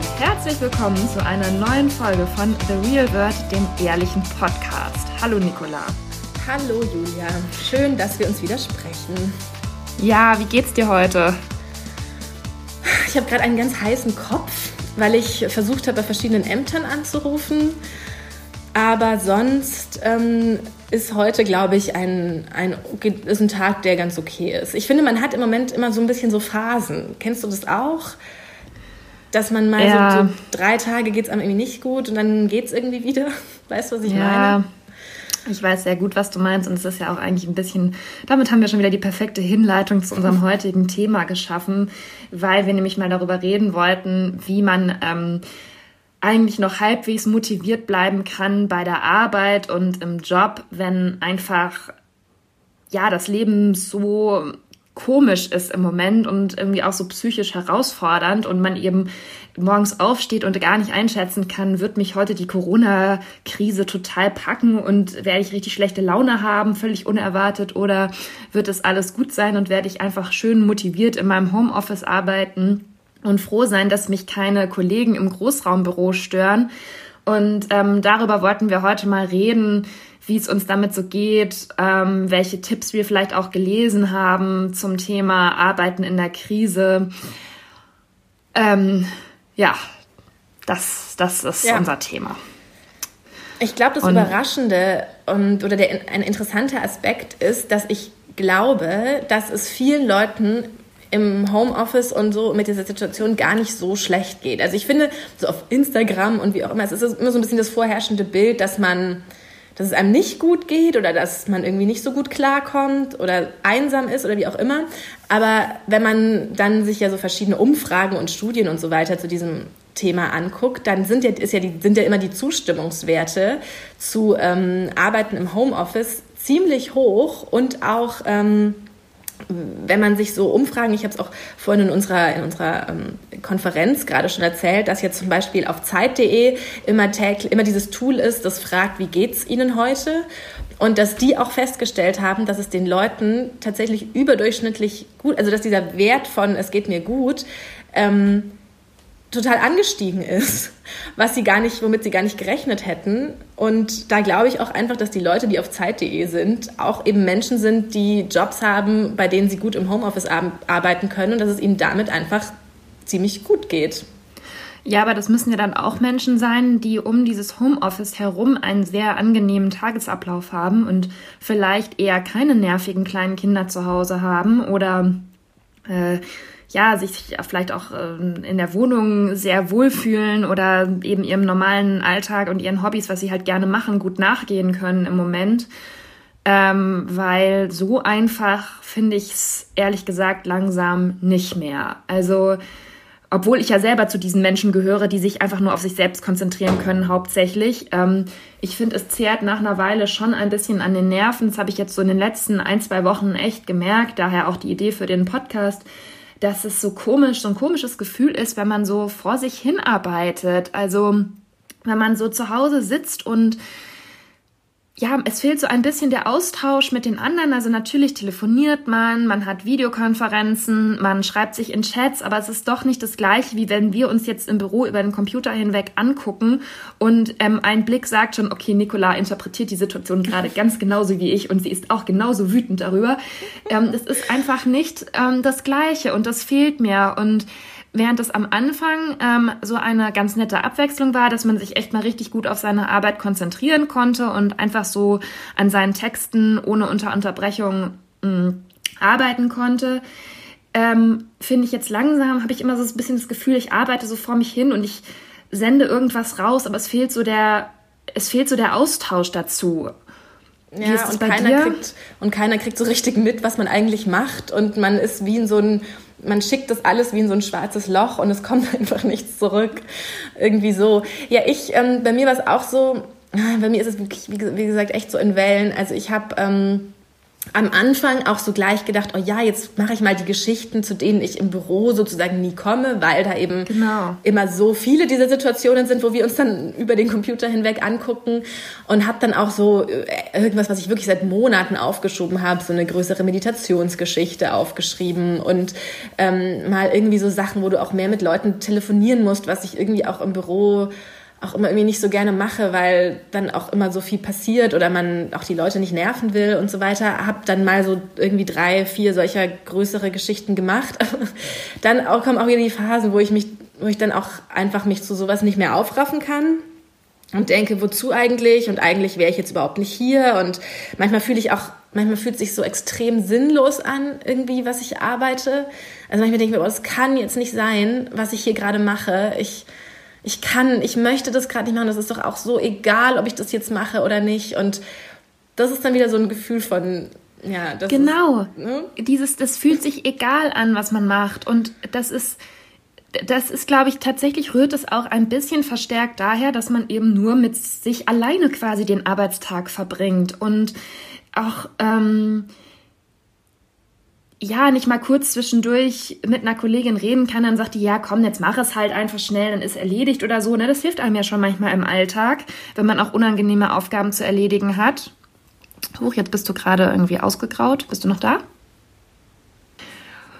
Und herzlich willkommen zu einer neuen Folge von The Real World, dem ehrlichen Podcast. Hallo Nicola. Hallo Julia, schön, dass wir uns wieder sprechen. Ja, wie geht's dir heute? Ich habe gerade einen ganz heißen Kopf, weil ich versucht habe, bei verschiedenen Ämtern anzurufen. Aber sonst ähm, ist heute, glaube ich, ein, ein, ist ein Tag, der ganz okay ist. Ich finde, man hat im Moment immer so ein bisschen so Phasen. Kennst du das auch? Dass man mal ja. so, so, drei Tage geht es einem irgendwie nicht gut und dann geht es irgendwie wieder. Weißt du, was ich ja. meine? Ich weiß sehr gut, was du meinst und es ist ja auch eigentlich ein bisschen, damit haben wir schon wieder die perfekte Hinleitung zu unserem heutigen Thema geschaffen, weil wir nämlich mal darüber reden wollten, wie man ähm, eigentlich noch halbwegs motiviert bleiben kann bei der Arbeit und im Job, wenn einfach ja das Leben so komisch ist im Moment und irgendwie auch so psychisch herausfordernd und man eben morgens aufsteht und gar nicht einschätzen kann, wird mich heute die Corona-Krise total packen und werde ich richtig schlechte Laune haben, völlig unerwartet oder wird es alles gut sein und werde ich einfach schön motiviert in meinem Homeoffice arbeiten und froh sein, dass mich keine Kollegen im Großraumbüro stören. Und ähm, darüber wollten wir heute mal reden, wie es uns damit so geht, ähm, welche Tipps wir vielleicht auch gelesen haben zum Thema Arbeiten in der Krise. Ähm, ja, das, das ist ja. unser Thema. Ich glaube, das und, Überraschende und, oder der, ein interessanter Aspekt ist, dass ich glaube, dass es vielen Leuten im Homeoffice und so mit dieser Situation gar nicht so schlecht geht. Also ich finde, so auf Instagram und wie auch immer, es ist immer so ein bisschen das vorherrschende Bild, dass man, dass es einem nicht gut geht oder dass man irgendwie nicht so gut klarkommt oder einsam ist oder wie auch immer. Aber wenn man dann sich ja so verschiedene Umfragen und Studien und so weiter zu diesem Thema anguckt, dann sind ja, ist ja die, sind ja immer die Zustimmungswerte zu ähm, Arbeiten im Homeoffice ziemlich hoch und auch ähm, wenn man sich so Umfragen, ich habe es auch vorhin in unserer, in unserer ähm, Konferenz gerade schon erzählt, dass jetzt zum Beispiel auf Zeit.de immer, immer dieses Tool ist, das fragt, wie geht's Ihnen heute? Und dass die auch festgestellt haben, dass es den Leuten tatsächlich überdurchschnittlich gut, also dass dieser Wert von es geht mir gut, ähm, total angestiegen ist, was sie gar nicht, womit sie gar nicht gerechnet hätten. Und da glaube ich auch einfach, dass die Leute, die auf Zeit.de sind, auch eben Menschen sind, die Jobs haben, bei denen sie gut im Homeoffice arbeiten können und dass es ihnen damit einfach ziemlich gut geht. Ja, aber das müssen ja dann auch Menschen sein, die um dieses Homeoffice herum einen sehr angenehmen Tagesablauf haben und vielleicht eher keine nervigen kleinen Kinder zu Hause haben oder äh, ja, sich vielleicht auch ähm, in der Wohnung sehr wohlfühlen oder eben ihrem normalen Alltag und ihren Hobbys, was sie halt gerne machen, gut nachgehen können im Moment. Ähm, weil so einfach finde ich es ehrlich gesagt langsam nicht mehr. Also, obwohl ich ja selber zu diesen Menschen gehöre, die sich einfach nur auf sich selbst konzentrieren können, hauptsächlich. Ähm, ich finde, es zehrt nach einer Weile schon ein bisschen an den Nerven. Das habe ich jetzt so in den letzten ein, zwei Wochen echt gemerkt. Daher auch die Idee für den Podcast dass es so komisch, so ein komisches Gefühl ist, wenn man so vor sich hinarbeitet. Also wenn man so zu Hause sitzt und ja, es fehlt so ein bisschen der Austausch mit den anderen. Also natürlich telefoniert man, man hat Videokonferenzen, man schreibt sich in Chats, aber es ist doch nicht das gleiche, wie wenn wir uns jetzt im Büro über den Computer hinweg angucken und ähm, ein Blick sagt schon, okay, Nicola interpretiert die Situation gerade ganz genauso wie ich und sie ist auch genauso wütend darüber. Ähm, es ist einfach nicht ähm, das Gleiche und das fehlt mir und Während es am Anfang ähm, so eine ganz nette Abwechslung war, dass man sich echt mal richtig gut auf seine Arbeit konzentrieren konnte und einfach so an seinen Texten ohne Unterunterbrechung mh, arbeiten konnte, ähm, finde ich jetzt langsam, habe ich immer so ein bisschen das Gefühl, ich arbeite so vor mich hin und ich sende irgendwas raus, aber es fehlt so der, es fehlt so der Austausch dazu. Ja, und keiner, kriegt, und keiner kriegt so richtig mit, was man eigentlich macht. Und man ist wie in so ein man schickt das alles wie in so ein schwarzes Loch und es kommt einfach nichts zurück. Irgendwie so. Ja, ich, ähm, bei mir war es auch so, bei mir ist es wirklich, wie, wie, gesagt, echt so in Wellen. Also ich habe ähm, am Anfang auch so gleich gedacht, oh ja, jetzt mache ich mal die Geschichten, zu denen ich im Büro sozusagen nie komme, weil da eben genau. immer so viele dieser Situationen sind, wo wir uns dann über den Computer hinweg angucken und habe dann auch so äh, irgendwas, was ich wirklich seit Monaten aufgeschoben habe, so eine größere Meditationsgeschichte aufgeschrieben und ähm, mal irgendwie so Sachen, wo du auch mehr mit Leuten telefonieren musst, was ich irgendwie auch im Büro auch immer irgendwie nicht so gerne mache, weil dann auch immer so viel passiert oder man auch die Leute nicht nerven will und so weiter. Habe dann mal so irgendwie drei, vier solcher größere Geschichten gemacht. dann auch kommen auch wieder die Phasen, wo ich mich, wo ich dann auch einfach mich zu sowas nicht mehr aufraffen kann und denke, wozu eigentlich? Und eigentlich wäre ich jetzt überhaupt nicht hier. Und manchmal fühle ich auch, manchmal fühlt es sich so extrem sinnlos an, irgendwie, was ich arbeite. Also manchmal denke ich mir, oh, das kann jetzt nicht sein, was ich hier gerade mache. Ich ich kann, ich möchte das gerade nicht machen, das ist doch auch so egal, ob ich das jetzt mache oder nicht. Und das ist dann wieder so ein Gefühl von, ja, das Genau. Ist, ne? Dieses, das fühlt sich egal an, was man macht. Und das ist, das ist, glaube ich, tatsächlich rührt es auch ein bisschen verstärkt daher, dass man eben nur mit sich alleine quasi den Arbeitstag verbringt und auch, ähm, ja, nicht mal kurz zwischendurch mit einer Kollegin reden kann, dann sagt die, ja, komm, jetzt mach es halt einfach schnell, dann ist erledigt oder so. Ne? Das hilft einem ja schon manchmal im Alltag, wenn man auch unangenehme Aufgaben zu erledigen hat. Huch, jetzt bist du gerade irgendwie ausgegraut. Bist du noch da?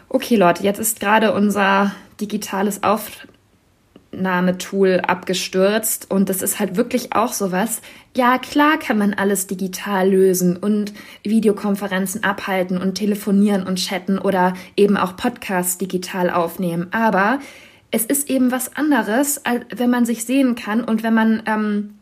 Okay, Leute, jetzt ist gerade unser digitales Auf Aufnahmetool abgestürzt und das ist halt wirklich auch sowas. Ja, klar kann man alles digital lösen und Videokonferenzen abhalten und telefonieren und chatten oder eben auch Podcasts digital aufnehmen. Aber es ist eben was anderes, als wenn man sich sehen kann und wenn man ähm,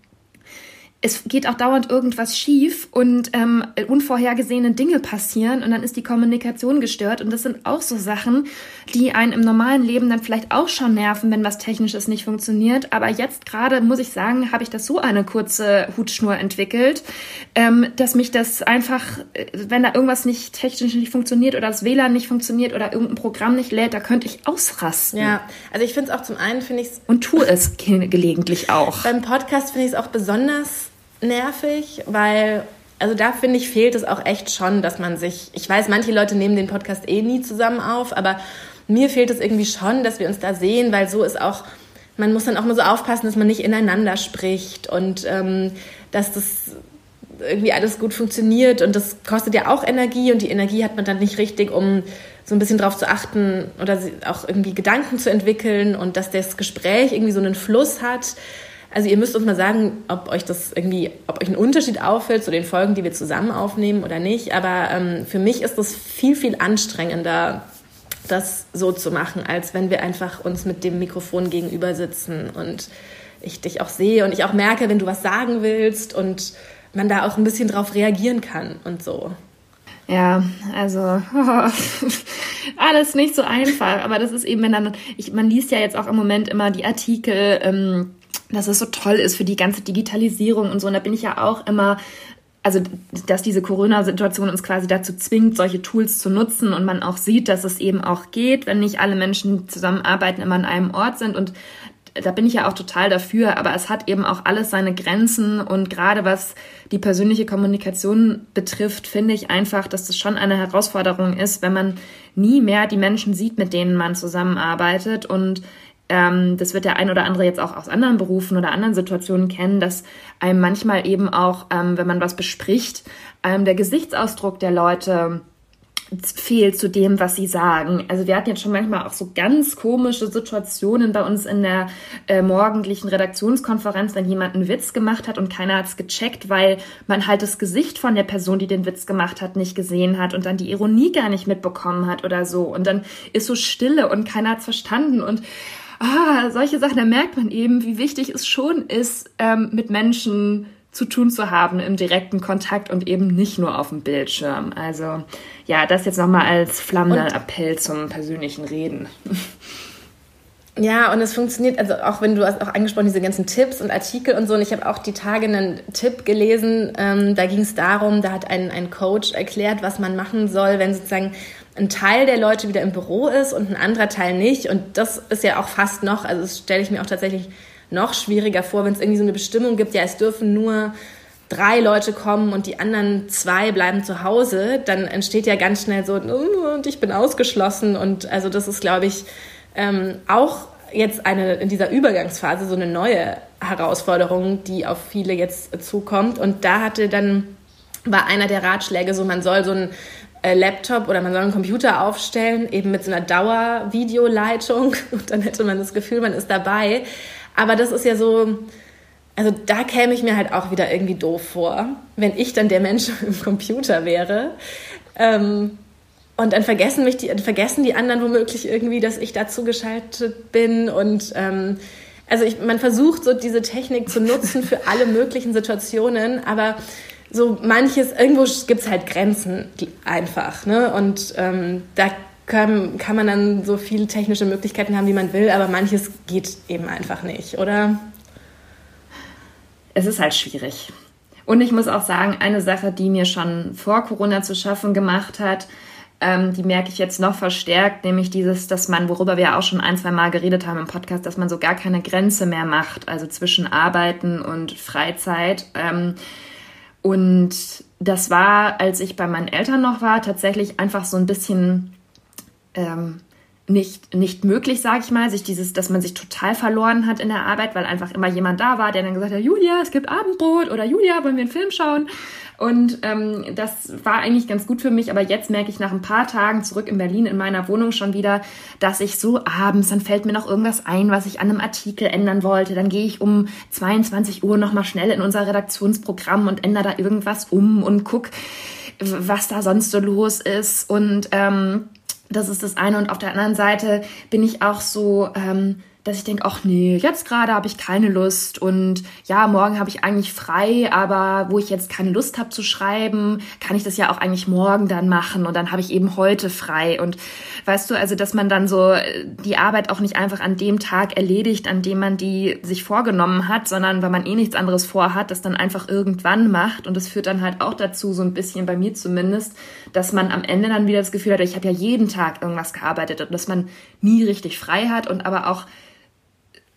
es geht auch dauernd irgendwas schief und ähm, unvorhergesehene Dinge passieren und dann ist die Kommunikation gestört. Und das sind auch so Sachen, die einen im normalen Leben dann vielleicht auch schon nerven, wenn was Technisches nicht funktioniert. Aber jetzt gerade, muss ich sagen, habe ich das so eine kurze Hutschnur entwickelt, ähm, dass mich das einfach, äh, wenn da irgendwas nicht technisch nicht funktioniert oder das WLAN nicht funktioniert oder irgendein Programm nicht lädt, da könnte ich ausrasten. Ja, also ich finde es auch zum einen, finde ich Und tue es gelegentlich auch. Beim Podcast finde ich es auch besonders nervig, weil, also da finde ich, fehlt es auch echt schon, dass man sich, ich weiß, manche Leute nehmen den Podcast eh nie zusammen auf, aber mir fehlt es irgendwie schon, dass wir uns da sehen, weil so ist auch, man muss dann auch mal so aufpassen, dass man nicht ineinander spricht und ähm, dass das irgendwie alles gut funktioniert und das kostet ja auch Energie und die Energie hat man dann nicht richtig, um so ein bisschen darauf zu achten oder auch irgendwie Gedanken zu entwickeln und dass das Gespräch irgendwie so einen Fluss hat. Also ihr müsst uns mal sagen, ob euch das irgendwie, ob euch ein Unterschied auffällt zu den Folgen, die wir zusammen aufnehmen oder nicht. Aber ähm, für mich ist es viel, viel anstrengender, das so zu machen, als wenn wir einfach uns mit dem Mikrofon gegenüber sitzen und ich dich auch sehe und ich auch merke, wenn du was sagen willst und man da auch ein bisschen drauf reagieren kann und so. Ja, also alles nicht so einfach, aber das ist eben, wenn dann, ich, man liest ja jetzt auch im Moment immer die Artikel, ähm, dass es so toll ist für die ganze Digitalisierung und so. Und da bin ich ja auch immer also dass diese Corona-Situation uns quasi dazu zwingt, solche Tools zu nutzen und man auch sieht, dass es eben auch geht, wenn nicht alle Menschen zusammenarbeiten, immer an einem Ort sind. Und da bin ich ja auch total dafür, aber es hat eben auch alles seine Grenzen. Und gerade was die persönliche Kommunikation betrifft, finde ich einfach, dass das schon eine Herausforderung ist, wenn man nie mehr die Menschen sieht, mit denen man zusammenarbeitet. Und ähm, das wird der ein oder andere jetzt auch aus anderen Berufen oder anderen Situationen kennen, dass einem manchmal eben auch, ähm, wenn man was bespricht, ähm, der Gesichtsausdruck der Leute fehlt zu dem, was sie sagen. Also wir hatten jetzt schon manchmal auch so ganz komische Situationen bei uns in der äh, morgendlichen Redaktionskonferenz, wenn jemand einen Witz gemacht hat und keiner hat es gecheckt, weil man halt das Gesicht von der Person, die den Witz gemacht hat, nicht gesehen hat und dann die Ironie gar nicht mitbekommen hat oder so. Und dann ist so Stille und keiner hat es verstanden und ah, solche Sachen, da merkt man eben, wie wichtig es schon ist, ähm, mit Menschen zu tun zu haben im direkten Kontakt und eben nicht nur auf dem Bildschirm. Also ja, das jetzt nochmal als flammender Appell zum persönlichen Reden. Ja, und es funktioniert, also auch wenn du hast auch angesprochen, diese ganzen Tipps und Artikel und so, und ich habe auch die Tage einen Tipp gelesen, ähm, da ging es darum, da hat ein, ein Coach erklärt, was man machen soll, wenn sozusagen ein Teil der Leute wieder im Büro ist und ein anderer Teil nicht. Und das ist ja auch fast noch, also das stelle ich mir auch tatsächlich noch schwieriger vor, wenn es irgendwie so eine Bestimmung gibt, ja, es dürfen nur drei Leute kommen und die anderen zwei bleiben zu Hause, dann entsteht ja ganz schnell so, oh, und ich bin ausgeschlossen. Und also das ist, glaube ich, ähm, auch jetzt eine in dieser Übergangsphase so eine neue Herausforderung, die auf viele jetzt zukommt. Und da hatte dann war einer der Ratschläge so, man soll so ein Laptop oder man soll einen Computer aufstellen, eben mit so einer Dauervideoleitung und dann hätte man das Gefühl, man ist dabei. Aber das ist ja so, also da käme ich mir halt auch wieder irgendwie doof vor, wenn ich dann der Mensch im Computer wäre. Ähm, und dann vergessen mich die, vergessen die anderen womöglich irgendwie, dass ich dazu geschaltet bin. Und ähm, also ich, man versucht so diese Technik zu nutzen für alle möglichen Situationen, aber so manches, irgendwo gibt es halt Grenzen einfach. Ne? Und ähm, da kann, kann man dann so viele technische Möglichkeiten haben, wie man will, aber manches geht eben einfach nicht, oder? Es ist halt schwierig. Und ich muss auch sagen, eine Sache, die mir schon vor Corona zu schaffen gemacht hat, ähm, die merke ich jetzt noch verstärkt, nämlich dieses, dass man, worüber wir auch schon ein, zwei Mal geredet haben im Podcast, dass man so gar keine Grenze mehr macht, also zwischen Arbeiten und Freizeit. Ähm, und das war, als ich bei meinen Eltern noch war, tatsächlich einfach so ein bisschen ähm, nicht, nicht möglich, sage ich mal, sich dieses, dass man sich total verloren hat in der Arbeit, weil einfach immer jemand da war, der dann gesagt hat, Julia, es gibt Abendbrot oder Julia, wollen wir einen Film schauen? Und ähm, das war eigentlich ganz gut für mich, aber jetzt merke ich nach ein paar Tagen zurück in Berlin in meiner Wohnung schon wieder, dass ich so abends, dann fällt mir noch irgendwas ein, was ich an einem Artikel ändern wollte. Dann gehe ich um 22 Uhr nochmal schnell in unser Redaktionsprogramm und ändere da irgendwas um und guck, was da sonst so los ist. Und ähm, das ist das eine. Und auf der anderen Seite bin ich auch so, ähm, dass ich denke, ach nee, jetzt gerade habe ich keine Lust. Und ja, morgen habe ich eigentlich frei, aber wo ich jetzt keine Lust habe zu schreiben, kann ich das ja auch eigentlich morgen dann machen. Und dann habe ich eben heute frei. Und weißt du, also dass man dann so äh, die Arbeit auch nicht einfach an dem Tag erledigt, an dem man die sich vorgenommen hat, sondern weil man eh nichts anderes vorhat, das dann einfach irgendwann macht und das führt dann halt auch dazu, so ein bisschen bei mir zumindest, dass man am Ende dann wieder das Gefühl hat, ich habe ja jeden Tag irgendwas gearbeitet und dass man nie richtig frei hat und aber auch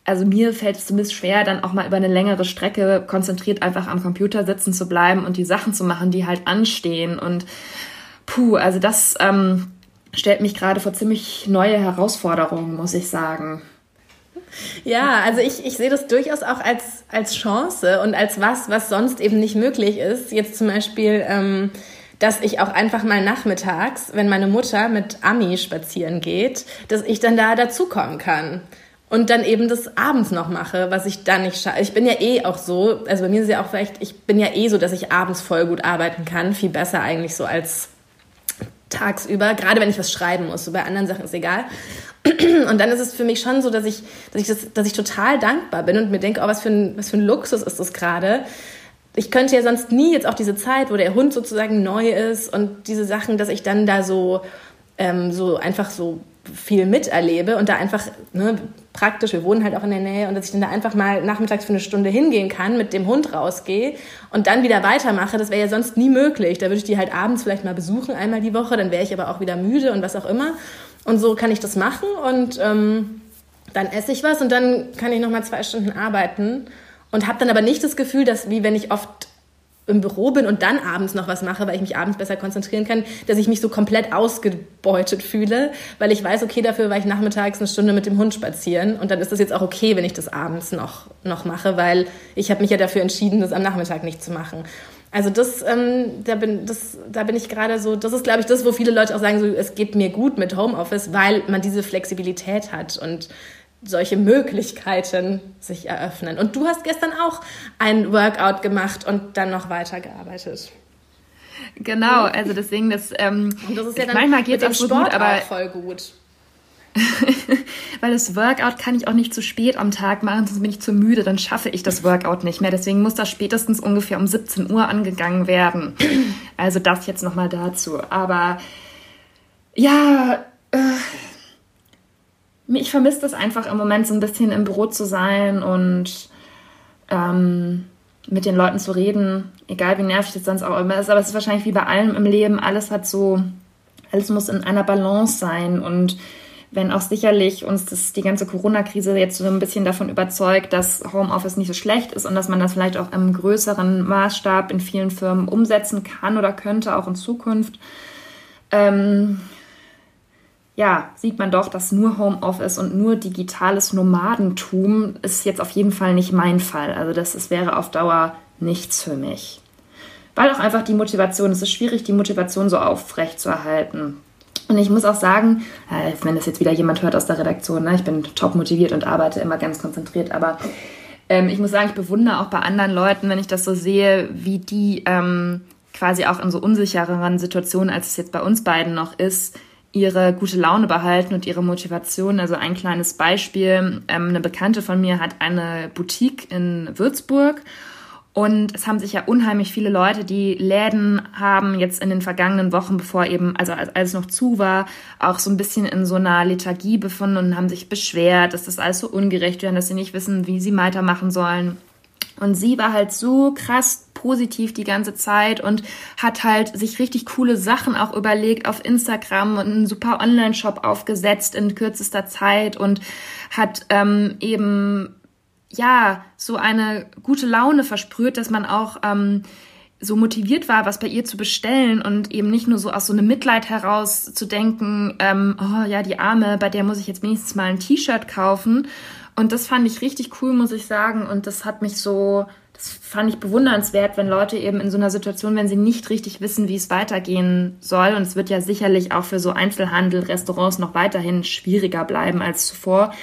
also mir fällt es zumindest schwer, dann auch mal über eine längere Strecke konzentriert einfach am Computer sitzen zu bleiben und die Sachen zu machen, die halt anstehen. Und puh, also das ähm, stellt mich gerade vor ziemlich neue Herausforderungen, muss ich sagen. Ja, also ich, ich sehe das durchaus auch als, als Chance und als was, was sonst eben nicht möglich ist. Jetzt zum Beispiel, ähm, dass ich auch einfach mal nachmittags, wenn meine Mutter mit Ami spazieren geht, dass ich dann da dazukommen kann und dann eben das abends noch mache, was ich dann nicht schaffe. Ich bin ja eh auch so, also bei mir ist ja auch vielleicht, ich bin ja eh so, dass ich abends voll gut arbeiten kann, viel besser eigentlich so als tagsüber, gerade wenn ich was schreiben muss. So bei anderen Sachen ist egal. Und dann ist es für mich schon so, dass ich, dass ich, das, dass ich total dankbar bin und mir denke, oh, was für ein, was für ein Luxus ist das gerade. Ich könnte ja sonst nie jetzt auch diese Zeit, wo der Hund sozusagen neu ist und diese Sachen, dass ich dann da so, ähm, so einfach so viel miterlebe und da einfach ne, praktisch, wir wohnen halt auch in der Nähe und dass ich dann da einfach mal nachmittags für eine Stunde hingehen kann, mit dem Hund rausgehe und dann wieder weitermache, das wäre ja sonst nie möglich. Da würde ich die halt abends vielleicht mal besuchen, einmal die Woche, dann wäre ich aber auch wieder müde und was auch immer. Und so kann ich das machen und ähm, dann esse ich was und dann kann ich noch mal zwei Stunden arbeiten und habe dann aber nicht das Gefühl, dass wie wenn ich oft im Büro bin und dann abends noch was mache, weil ich mich abends besser konzentrieren kann, dass ich mich so komplett ausgebeutet fühle, weil ich weiß, okay, dafür war ich nachmittags eine Stunde mit dem Hund spazieren und dann ist das jetzt auch okay, wenn ich das abends noch, noch mache, weil ich habe mich ja dafür entschieden, das am Nachmittag nicht zu machen. Also das, ähm, da bin, das, da bin ich gerade so, das ist, glaube ich, das, wo viele Leute auch sagen, so, es geht mir gut mit Homeoffice, weil man diese Flexibilität hat und solche Möglichkeiten sich eröffnen. Und du hast gestern auch ein Workout gemacht und dann noch weitergearbeitet. Genau, also deswegen das. Ähm, und das ist ja dann manchmal geht es Sport gut, aber voll gut. Weil das Workout kann ich auch nicht zu spät am Tag machen, sonst bin ich zu müde, dann schaffe ich das Workout nicht mehr. Deswegen muss das spätestens ungefähr um 17 Uhr angegangen werden. Also das jetzt nochmal dazu. Aber ja, äh, ich vermisse das einfach im Moment so ein bisschen im Büro zu sein und ähm, mit den Leuten zu reden, egal wie nervig das sonst auch immer ist. Aber es ist wahrscheinlich wie bei allem im Leben, alles hat so, alles muss in einer Balance sein und wenn auch sicherlich uns das, die ganze Corona-Krise jetzt so ein bisschen davon überzeugt, dass Homeoffice nicht so schlecht ist und dass man das vielleicht auch im größeren Maßstab in vielen Firmen umsetzen kann oder könnte, auch in Zukunft. Ähm, ja, sieht man doch, dass nur Homeoffice und nur digitales Nomadentum ist jetzt auf jeden Fall nicht mein Fall. Also das, das wäre auf Dauer nichts für mich. Weil auch einfach die Motivation, es ist schwierig, die Motivation so aufrecht zu erhalten. Und ich muss auch sagen, äh, wenn das jetzt wieder jemand hört aus der Redaktion, ne, ich bin top motiviert und arbeite immer ganz konzentriert, aber ähm, ich muss sagen, ich bewundere auch bei anderen Leuten, wenn ich das so sehe, wie die ähm, quasi auch in so unsichereren Situationen, als es jetzt bei uns beiden noch ist, ihre gute Laune behalten und ihre Motivation. Also ein kleines Beispiel. Ähm, eine Bekannte von mir hat eine Boutique in Würzburg und es haben sich ja unheimlich viele Leute, die Läden haben jetzt in den vergangenen Wochen, bevor eben, also als es noch zu war, auch so ein bisschen in so einer Lethargie befunden und haben sich beschwert, dass das alles so ungerecht wäre, dass sie nicht wissen, wie sie weitermachen sollen. Und sie war halt so krass positiv die ganze Zeit und hat halt sich richtig coole Sachen auch überlegt auf Instagram und einen super Online-Shop aufgesetzt in kürzester Zeit und hat ähm, eben ja, so eine gute Laune versprüht, dass man auch ähm, so motiviert war, was bei ihr zu bestellen und eben nicht nur so aus so einem Mitleid heraus zu denken, ähm, oh ja, die Arme, bei der muss ich jetzt wenigstens mal ein T-Shirt kaufen. Und das fand ich richtig cool, muss ich sagen. Und das hat mich so, das fand ich bewundernswert, wenn Leute eben in so einer Situation, wenn sie nicht richtig wissen, wie es weitergehen soll. Und es wird ja sicherlich auch für so Einzelhandel, Restaurants noch weiterhin schwieriger bleiben als zuvor.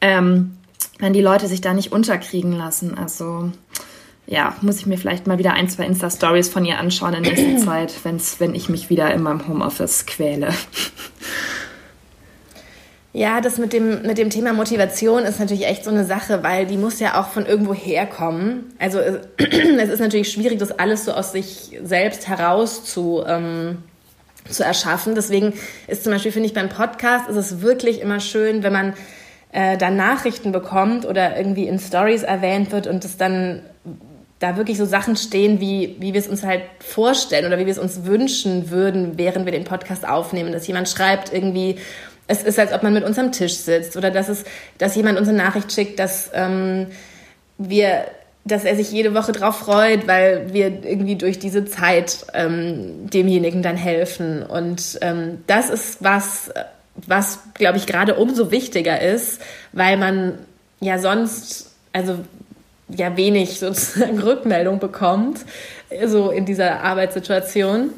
Ähm, wenn die Leute sich da nicht unterkriegen lassen. Also ja, muss ich mir vielleicht mal wieder ein, zwei Insta-Stories von ihr anschauen in nächster Zeit, wenn's, wenn ich mich wieder in meinem Homeoffice quäle. Ja, das mit dem, mit dem Thema Motivation ist natürlich echt so eine Sache, weil die muss ja auch von irgendwo herkommen. Also es ist natürlich schwierig, das alles so aus sich selbst heraus zu, ähm, zu erschaffen. Deswegen ist zum Beispiel, finde ich, beim Podcast ist es wirklich immer schön, wenn man äh, dann Nachrichten bekommt oder irgendwie in Stories erwähnt wird und es dann da wirklich so Sachen stehen, wie, wie wir es uns halt vorstellen oder wie wir es uns wünschen würden, während wir den Podcast aufnehmen. Dass jemand schreibt irgendwie, es ist, als ob man mit uns am Tisch sitzt oder dass, es, dass jemand uns eine Nachricht schickt, dass ähm, wir dass er sich jede Woche drauf freut, weil wir irgendwie durch diese Zeit ähm, demjenigen dann helfen. Und ähm, das ist was, was, glaube ich, gerade umso wichtiger ist, weil man ja sonst, also ja wenig sozusagen Rückmeldung bekommt, so in dieser Arbeitssituation.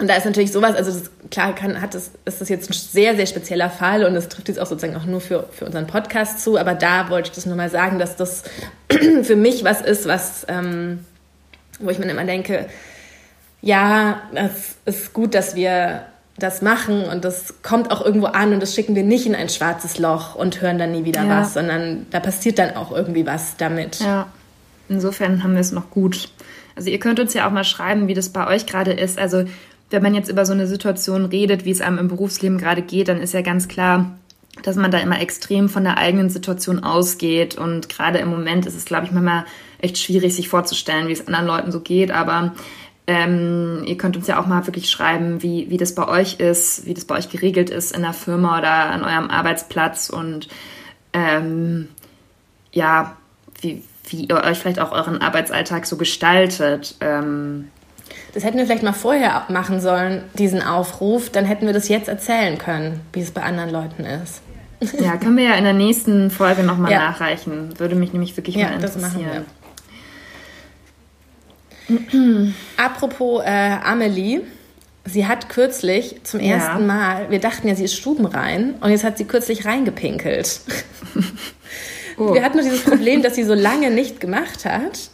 Und da ist natürlich sowas, also das, klar kann, hat das, ist das jetzt ein sehr, sehr spezieller Fall und es trifft jetzt auch sozusagen auch nur für, für unseren Podcast zu, aber da wollte ich das nur mal sagen, dass das für mich was ist, was, ähm, wo ich mir immer denke, ja, es ist gut, dass wir das machen und das kommt auch irgendwo an und das schicken wir nicht in ein schwarzes Loch und hören dann nie wieder ja. was, sondern da passiert dann auch irgendwie was damit. Ja, insofern haben wir es noch gut. Also ihr könnt uns ja auch mal schreiben, wie das bei euch gerade ist. Also wenn man jetzt über so eine Situation redet, wie es einem im Berufsleben gerade geht, dann ist ja ganz klar, dass man da immer extrem von der eigenen Situation ausgeht. Und gerade im Moment ist es, glaube ich, manchmal echt schwierig, sich vorzustellen, wie es anderen Leuten so geht. Aber ähm, ihr könnt uns ja auch mal wirklich schreiben, wie, wie das bei euch ist, wie das bei euch geregelt ist in der Firma oder an eurem Arbeitsplatz und ähm, ja, wie, wie ihr euch vielleicht auch euren Arbeitsalltag so gestaltet. Ähm, das hätten wir vielleicht mal vorher machen sollen, diesen Aufruf. Dann hätten wir das jetzt erzählen können, wie es bei anderen Leuten ist. Ja, können wir ja in der nächsten Folge nochmal ja. nachreichen. Würde mich nämlich wirklich ja, mal interessieren. Apropos äh, Amelie. Sie hat kürzlich zum ersten ja. Mal, wir dachten ja, sie ist stubenrein und jetzt hat sie kürzlich reingepinkelt. Oh. Wir hatten nur dieses Problem, dass sie so lange nicht gemacht hat.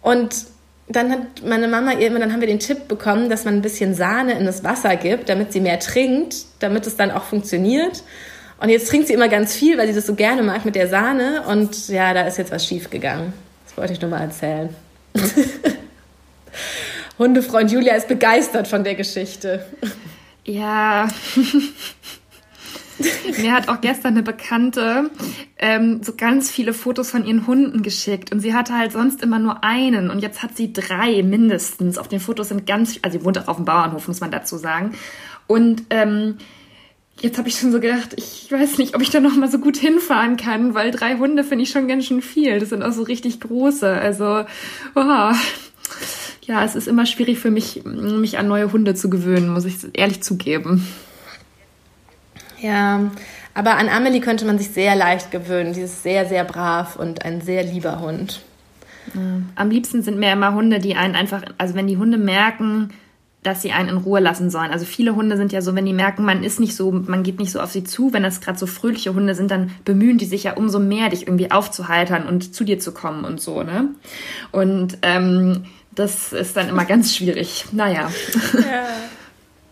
Und dann hat meine Mama immer, dann haben wir den Tipp bekommen, dass man ein bisschen Sahne in das Wasser gibt, damit sie mehr trinkt, damit es dann auch funktioniert. Und jetzt trinkt sie immer ganz viel, weil sie das so gerne mag mit der Sahne. Und ja, da ist jetzt was schief gegangen. Das wollte ich nur mal erzählen. Hundefreund Julia ist begeistert von der Geschichte. Ja. Mir hat auch gestern eine Bekannte ähm, so ganz viele Fotos von ihren Hunden geschickt und sie hatte halt sonst immer nur einen und jetzt hat sie drei mindestens. Auf den Fotos sind ganz, also sie wohnt auch auf dem Bauernhof, muss man dazu sagen. Und ähm, jetzt habe ich schon so gedacht, ich weiß nicht, ob ich da noch mal so gut hinfahren kann, weil drei Hunde finde ich schon ganz schön viel. Das sind auch so richtig große. Also, oh. ja, es ist immer schwierig für mich, mich an neue Hunde zu gewöhnen, muss ich ehrlich zugeben. Ja, aber an Amelie könnte man sich sehr leicht gewöhnen. Sie ist sehr, sehr brav und ein sehr lieber Hund. Am liebsten sind mir immer Hunde, die einen einfach, also wenn die Hunde merken, dass sie einen in Ruhe lassen sollen. Also viele Hunde sind ja so, wenn die merken, man ist nicht so, man geht nicht so auf sie zu, wenn das gerade so fröhliche Hunde sind, dann bemühen die sich ja umso mehr, dich irgendwie aufzuheitern und zu dir zu kommen und so, ne? Und ähm, das ist dann immer ganz schwierig. Naja. Ja.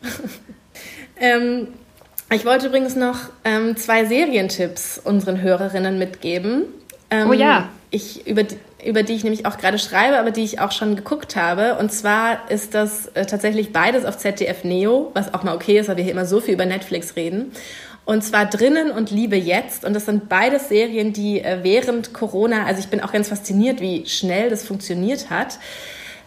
ähm, ich wollte übrigens noch ähm, zwei Serientipps unseren Hörerinnen mitgeben. Ähm, oh ja. Ich, über, die, über die ich nämlich auch gerade schreibe, aber die ich auch schon geguckt habe. Und zwar ist das äh, tatsächlich beides auf ZDF Neo, was auch mal okay ist, weil wir hier immer so viel über Netflix reden. Und zwar Drinnen und Liebe jetzt. Und das sind beides Serien, die äh, während Corona, also ich bin auch ganz fasziniert, wie schnell das funktioniert hat.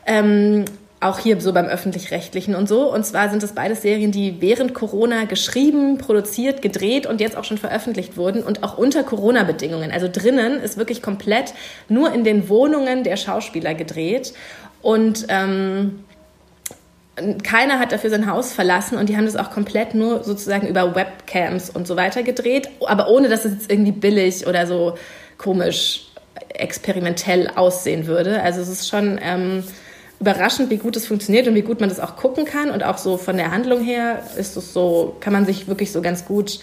Ähm, auch hier so beim öffentlich-rechtlichen und so. Und zwar sind das beides Serien, die während Corona geschrieben, produziert, gedreht und jetzt auch schon veröffentlicht wurden und auch unter Corona-Bedingungen. Also drinnen ist wirklich komplett nur in den Wohnungen der Schauspieler gedreht und ähm, keiner hat dafür sein Haus verlassen und die haben das auch komplett nur sozusagen über Webcams und so weiter gedreht, aber ohne dass es jetzt irgendwie billig oder so komisch experimentell aussehen würde. Also es ist schon ähm, überraschend, wie gut es funktioniert und wie gut man das auch gucken kann. Und auch so von der Handlung her ist es so, kann man sich wirklich so ganz gut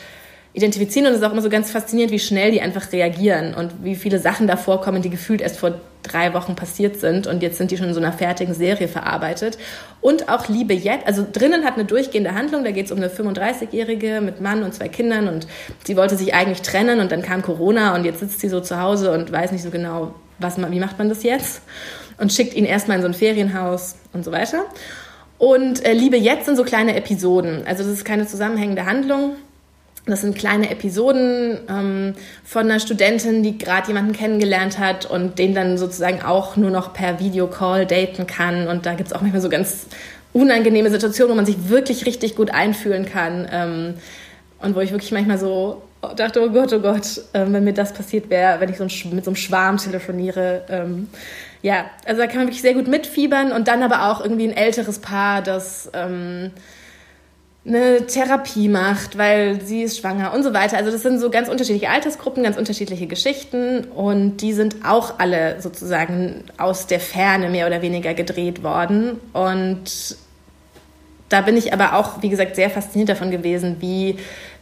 identifizieren. Und es ist auch immer so ganz faszinierend, wie schnell die einfach reagieren und wie viele Sachen da vorkommen, die gefühlt erst vor drei Wochen passiert sind. Und jetzt sind die schon in so einer fertigen Serie verarbeitet. Und auch Liebe jetzt, also drinnen hat eine durchgehende Handlung. Da geht es um eine 35-Jährige mit Mann und zwei Kindern. Und sie wollte sich eigentlich trennen und dann kam Corona und jetzt sitzt sie so zu Hause und weiß nicht so genau, was, wie macht man das jetzt? und schickt ihn erstmal in so ein Ferienhaus und so weiter. Und äh, Liebe jetzt sind so kleine Episoden. Also das ist keine zusammenhängende Handlung. Das sind kleine Episoden ähm, von einer Studentin, die gerade jemanden kennengelernt hat und den dann sozusagen auch nur noch per Videocall daten kann. Und da gibt es auch manchmal so ganz unangenehme Situationen, wo man sich wirklich richtig gut einfühlen kann. Ähm, und wo ich wirklich manchmal so dachte, oh Gott, oh Gott, äh, wenn mir das passiert wäre, wenn ich so ein, mit so einem Schwarm telefoniere. Ähm, ja, also da kann man wirklich sehr gut mitfiebern und dann aber auch irgendwie ein älteres Paar, das ähm, eine Therapie macht, weil sie ist schwanger und so weiter. Also das sind so ganz unterschiedliche Altersgruppen, ganz unterschiedliche Geschichten und die sind auch alle sozusagen aus der Ferne mehr oder weniger gedreht worden und da bin ich aber auch, wie gesagt, sehr fasziniert davon gewesen, wie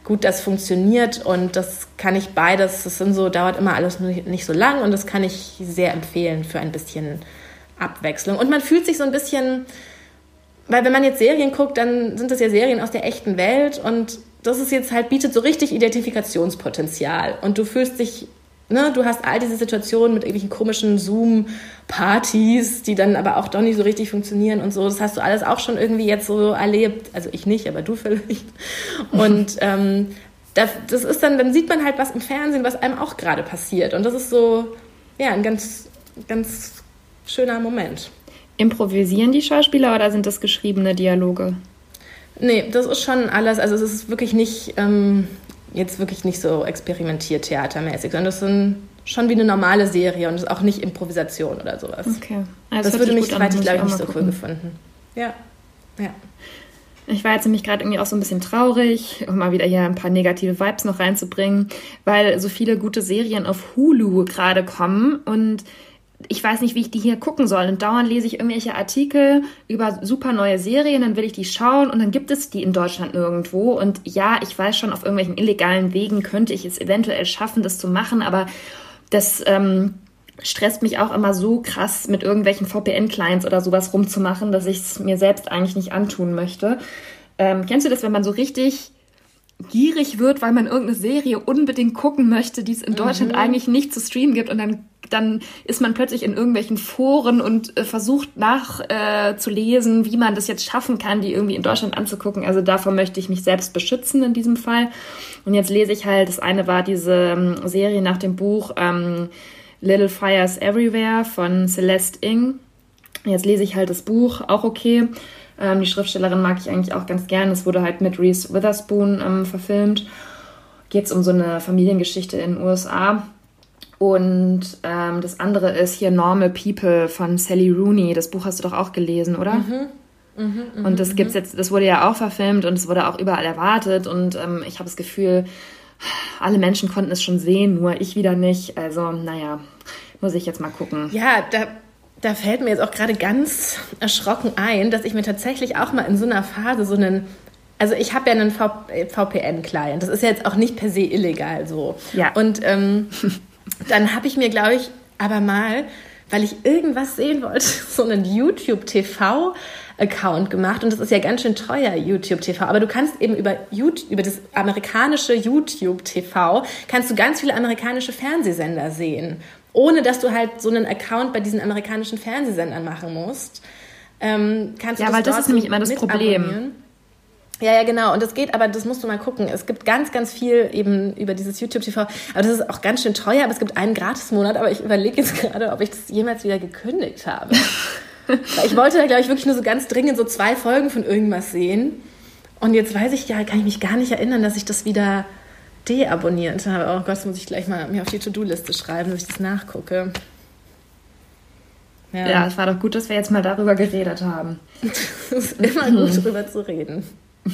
gut das funktioniert und das kann ich beides, das sind so, dauert immer alles nicht so lang und das kann ich sehr empfehlen für ein bisschen Abwechslung. Und man fühlt sich so ein bisschen, weil wenn man jetzt Serien guckt, dann sind das ja Serien aus der echten Welt und das ist jetzt halt, bietet so richtig Identifikationspotenzial und du fühlst dich ne, du hast all diese Situationen mit irgendwelchen komischen Zoom-Partys, die dann aber auch doch nicht so richtig funktionieren und so. Das hast du alles auch schon irgendwie jetzt so erlebt. Also ich nicht, aber du vielleicht. Und ähm, das, das ist dann, dann sieht man halt was im Fernsehen, was einem auch gerade passiert. Und das ist so, ja, ein ganz, ganz schöner Moment. Improvisieren die Schauspieler oder sind das geschriebene Dialoge? Nee, das ist schon alles, also es ist wirklich nicht, ähm, jetzt wirklich nicht so experimentiert theatermäßig, sondern das sind schon wie eine normale Serie und ist auch nicht Improvisation oder sowas. Okay. Also das würde mich, soweit ich glaube ich, nicht so cool gefunden. Ja. Ja. Ich war jetzt nämlich gerade irgendwie auch so ein bisschen traurig, um mal wieder hier ein paar negative Vibes noch reinzubringen, weil so viele gute Serien auf Hulu gerade kommen und ich weiß nicht, wie ich die hier gucken soll. Und dauernd lese ich irgendwelche Artikel über super neue Serien, dann will ich die schauen und dann gibt es die in Deutschland nirgendwo. Und ja, ich weiß schon, auf irgendwelchen illegalen Wegen könnte ich es eventuell schaffen, das zu machen, aber das ähm, stresst mich auch immer so krass, mit irgendwelchen VPN-Clients oder sowas rumzumachen, dass ich es mir selbst eigentlich nicht antun möchte. Ähm, kennst du das, wenn man so richtig gierig wird, weil man irgendeine Serie unbedingt gucken möchte, die es in Deutschland mhm. eigentlich nicht zu streamen gibt und dann dann ist man plötzlich in irgendwelchen Foren und äh, versucht nachzulesen, äh, wie man das jetzt schaffen kann, die irgendwie in Deutschland anzugucken. Also davor möchte ich mich selbst beschützen in diesem Fall. Und jetzt lese ich halt, das eine war diese ähm, Serie nach dem Buch ähm, Little Fires Everywhere von Celeste Ing. Jetzt lese ich halt das Buch, auch okay. Ähm, die Schriftstellerin mag ich eigentlich auch ganz gern. Es wurde halt mit Reese Witherspoon ähm, verfilmt. Geht es um so eine Familiengeschichte in den USA. Und ähm, das andere ist hier Normal People von Sally Rooney. Das Buch hast du doch auch gelesen, oder? Mhm. Mhm, mhm und das mhm. gibt's jetzt, das wurde ja auch verfilmt und es wurde auch überall erwartet. Und ähm, ich habe das Gefühl, alle Menschen konnten es schon sehen, nur ich wieder nicht. Also, naja, muss ich jetzt mal gucken. Ja, da, da fällt mir jetzt auch gerade ganz erschrocken ein, dass ich mir tatsächlich auch mal in so einer Phase so einen also ich habe ja einen VPN-Client. Das ist ja jetzt auch nicht per se illegal so. Ja. Und ähm, dann habe ich mir, glaube ich, aber mal, weil ich irgendwas sehen wollte, so einen YouTube-TV Account gemacht und das ist ja ganz schön teuer, YouTube TV. Aber du kannst eben über, YouTube, über das amerikanische YouTube TV, kannst du ganz viele amerikanische Fernsehsender sehen, ohne dass du halt so einen Account bei diesen amerikanischen Fernsehsendern machen musst. Ähm, kannst ja, du das weil das ist nämlich immer das Problem. Ja, ja, genau. Und das geht, aber das musst du mal gucken. Es gibt ganz, ganz viel eben über dieses YouTube-TV. Aber das ist auch ganz schön teuer. Aber es gibt einen Gratis-Monat. Aber ich überlege jetzt gerade, ob ich das jemals wieder gekündigt habe. ich wollte da, glaube ich, wirklich nur so ganz dringend so zwei Folgen von irgendwas sehen. Und jetzt weiß ich ja, kann ich mich gar nicht erinnern, dass ich das wieder deabonniert habe. Oh Gott, das muss ich gleich mal mir auf die To-Do-Liste schreiben, dass ich das nachgucke. Ja. ja, es war doch gut, dass wir jetzt mal darüber geredet haben. es ist immer gut, darüber zu reden.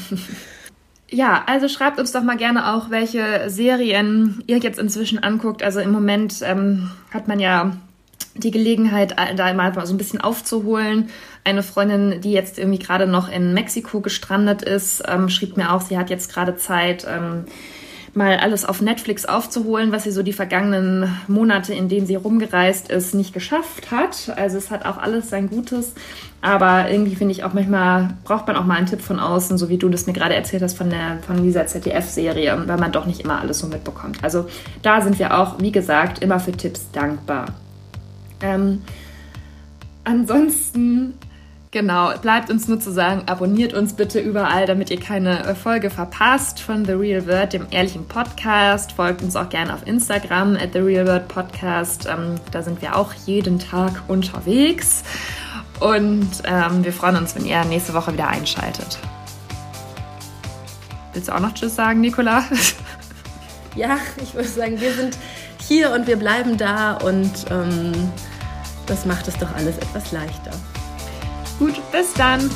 Ja, also schreibt uns doch mal gerne auch, welche Serien ihr jetzt inzwischen anguckt. Also im Moment ähm, hat man ja die Gelegenheit, da mal so ein bisschen aufzuholen. Eine Freundin, die jetzt irgendwie gerade noch in Mexiko gestrandet ist, ähm, schrieb mir auch, sie hat jetzt gerade Zeit, ähm, mal alles auf Netflix aufzuholen, was sie so die vergangenen Monate, in denen sie rumgereist ist, nicht geschafft hat. Also es hat auch alles sein Gutes. Aber irgendwie finde ich auch manchmal braucht man auch mal einen Tipp von außen, so wie du das mir gerade erzählt hast von, der, von dieser ZDF-Serie, weil man doch nicht immer alles so mitbekommt. Also da sind wir auch, wie gesagt, immer für Tipps dankbar. Ähm, ansonsten, genau, bleibt uns nur zu sagen, abonniert uns bitte überall, damit ihr keine Folge verpasst von The Real World, dem ehrlichen Podcast. Folgt uns auch gerne auf Instagram at The Real World Podcast. Ähm, da sind wir auch jeden Tag unterwegs. Und ähm, wir freuen uns, wenn ihr nächste Woche wieder einschaltet. Willst du auch noch Tschüss sagen, Nicola? Ja, ich würde sagen, wir sind hier und wir bleiben da und ähm, das macht es doch alles etwas leichter. Gut, bis dann.